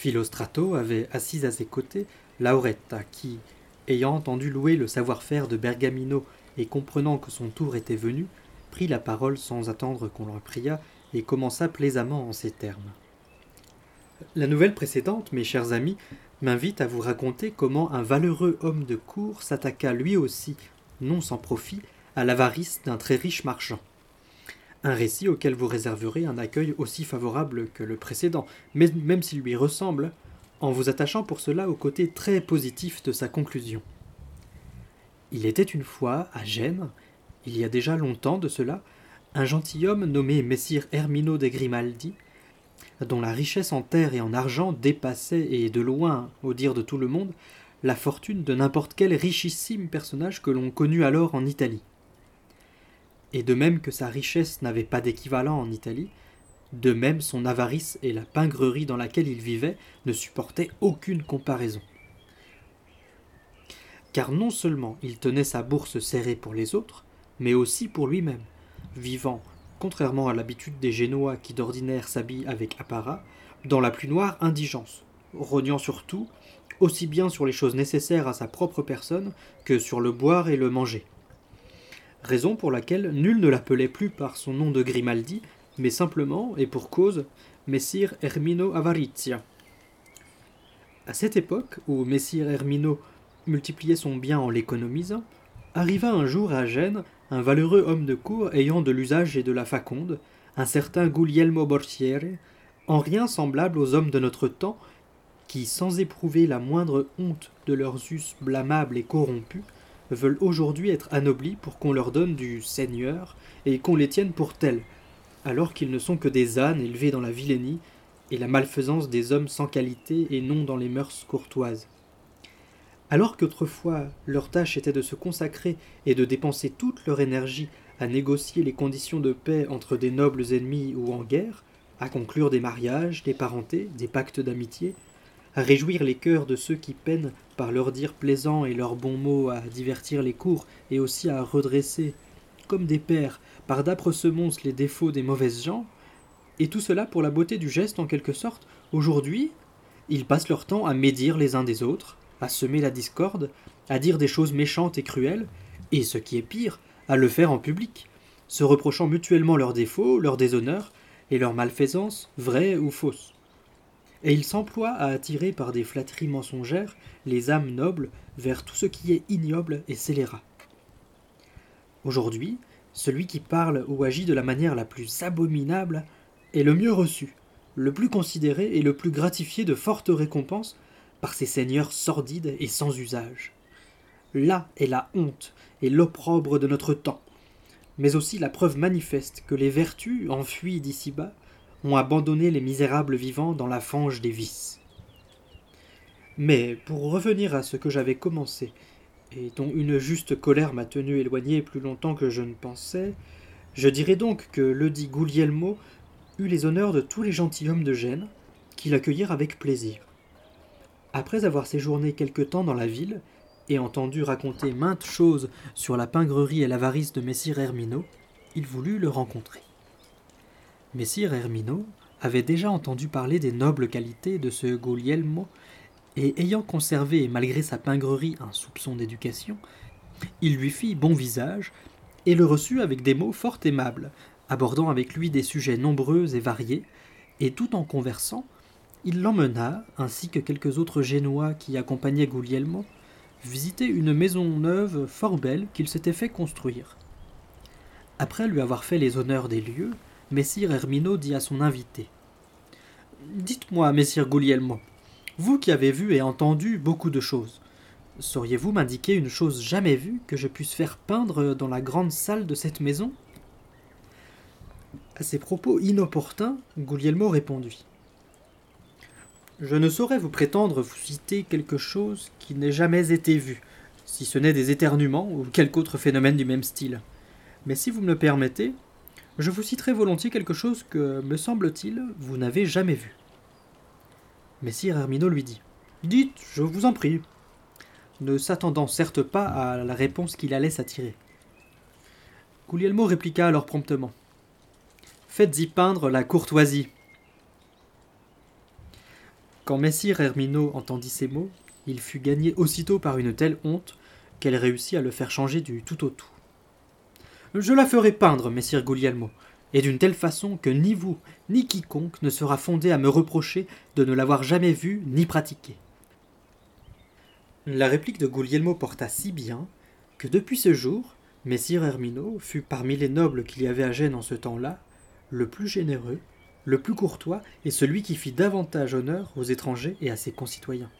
Philostrato avait assis à ses côtés Lauretta, qui, ayant entendu louer le savoir-faire de Bergamino et comprenant que son tour était venu, prit la parole sans attendre qu'on l'en priât et commença plaisamment en ces termes. La nouvelle précédente, mes chers amis, m'invite à vous raconter comment un valeureux homme de cour s'attaqua lui aussi, non sans profit, à l'avarice d'un très riche marchand. Un récit auquel vous réserverez un accueil aussi favorable que le précédent, même s'il lui ressemble, en vous attachant pour cela au côté très positif de sa conclusion. Il était une fois, à Gênes, il y a déjà longtemps de cela, un gentilhomme nommé Messire Hermino de Grimaldi, dont la richesse en terre et en argent dépassait, et de loin, au dire de tout le monde, la fortune de n'importe quel richissime personnage que l'on connut alors en Italie. Et de même que sa richesse n'avait pas d'équivalent en Italie, de même son avarice et la pingrerie dans laquelle il vivait ne supportaient aucune comparaison. Car non seulement il tenait sa bourse serrée pour les autres, mais aussi pour lui-même, vivant, contrairement à l'habitude des Génois qui d'ordinaire s'habillent avec apparat, dans la plus noire indigence, rognant surtout, aussi bien sur les choses nécessaires à sa propre personne que sur le boire et le manger. Raison pour laquelle nul ne l'appelait plus par son nom de Grimaldi, mais simplement, et pour cause, Messire Hermino Avarizia. À cette époque, où Messire Hermino multipliait son bien en l'économisant, arriva un jour à Gênes un valeureux homme de cour ayant de l'usage et de la faconde, un certain Guglielmo Borsiere, en rien semblable aux hommes de notre temps, qui, sans éprouver la moindre honte de leurs us blâmables et corrompus, veulent aujourd'hui être anoblis pour qu'on leur donne du Seigneur et qu'on les tienne pour tels, alors qu'ils ne sont que des ânes élevés dans la vilainie et la malfaisance des hommes sans qualité et non dans les mœurs courtoises. Alors qu'autrefois leur tâche était de se consacrer et de dépenser toute leur énergie à négocier les conditions de paix entre des nobles ennemis ou en guerre, à conclure des mariages, des parentés, des pactes d'amitié, réjouir les cœurs de ceux qui peinent par leurs dires plaisants et leurs bons mots à divertir les cours et aussi à redresser, comme des pères, par d'âpres semonces les défauts des mauvaises gens, et tout cela pour la beauté du geste en quelque sorte, aujourd'hui, ils passent leur temps à médire les uns des autres, à semer la discorde, à dire des choses méchantes et cruelles, et ce qui est pire, à le faire en public, se reprochant mutuellement leurs défauts, leurs déshonneurs, et leurs malfaisances, vraies ou fausses. Et ils s'emploient à attirer par des flatteries mensongères les âmes nobles vers tout ce qui est ignoble et scélérat. Aujourd'hui, celui qui parle ou agit de la manière la plus abominable est le mieux reçu, le plus considéré et le plus gratifié de fortes récompenses par ces seigneurs sordides et sans usage. Là est la honte et l'opprobre de notre temps, mais aussi la preuve manifeste que les vertus, enfuies d'ici-bas, ont abandonné les misérables vivants dans la fange des vices. Mais pour revenir à ce que j'avais commencé, et dont une juste colère m'a tenu éloigné plus longtemps que je ne pensais, je dirais donc que le dit Guglielmo eut les honneurs de tous les gentilshommes de Gênes, qui l'accueillirent avec plaisir. Après avoir séjourné quelque temps dans la ville, et entendu raconter maintes choses sur la pingrerie et l'avarice de Messire Hermino, il voulut le rencontrer. Messire Hermino avait déjà entendu parler des nobles qualités de ce Guglielmo, et ayant conservé, malgré sa pingrerie, un soupçon d'éducation, il lui fit bon visage, et le reçut avec des mots fort aimables, abordant avec lui des sujets nombreux et variés, et tout en conversant, il l'emmena, ainsi que quelques autres Génois qui accompagnaient Guglielmo, visiter une maison neuve fort belle qu'il s'était fait construire. Après lui avoir fait les honneurs des lieux, Messire Hermino dit à son invité. Dites-moi, Messire Guglielmo, vous qui avez vu et entendu beaucoup de choses, sauriez-vous m'indiquer une chose jamais vue que je puisse faire peindre dans la grande salle de cette maison? À ces propos inopportuns, Guglielmo répondit. Je ne saurais vous prétendre vous citer quelque chose qui n'ait jamais été vu, si ce n'est des éternuements ou quelque autre phénomène du même style. Mais si vous me le permettez, je vous citerai volontiers quelque chose que, me semble-t-il, vous n'avez jamais vu. Messire Hermino lui dit Dites, je vous en prie, ne s'attendant certes pas à la réponse qu'il allait s'attirer. Guglielmo répliqua alors promptement Faites-y peindre la courtoisie. Quand Messire Hermino entendit ces mots, il fut gagné aussitôt par une telle honte qu'elle réussit à le faire changer du tout au tout. Je la ferai peindre, messire Guglielmo, et d'une telle façon que ni vous, ni quiconque ne sera fondé à me reprocher de ne l'avoir jamais vue ni pratiquée. La réplique de Guglielmo porta si bien que depuis ce jour, Messire Hermino fut parmi les nobles qu'il y avait à Gênes en ce temps-là, le plus généreux, le plus courtois et celui qui fit davantage honneur aux étrangers et à ses concitoyens.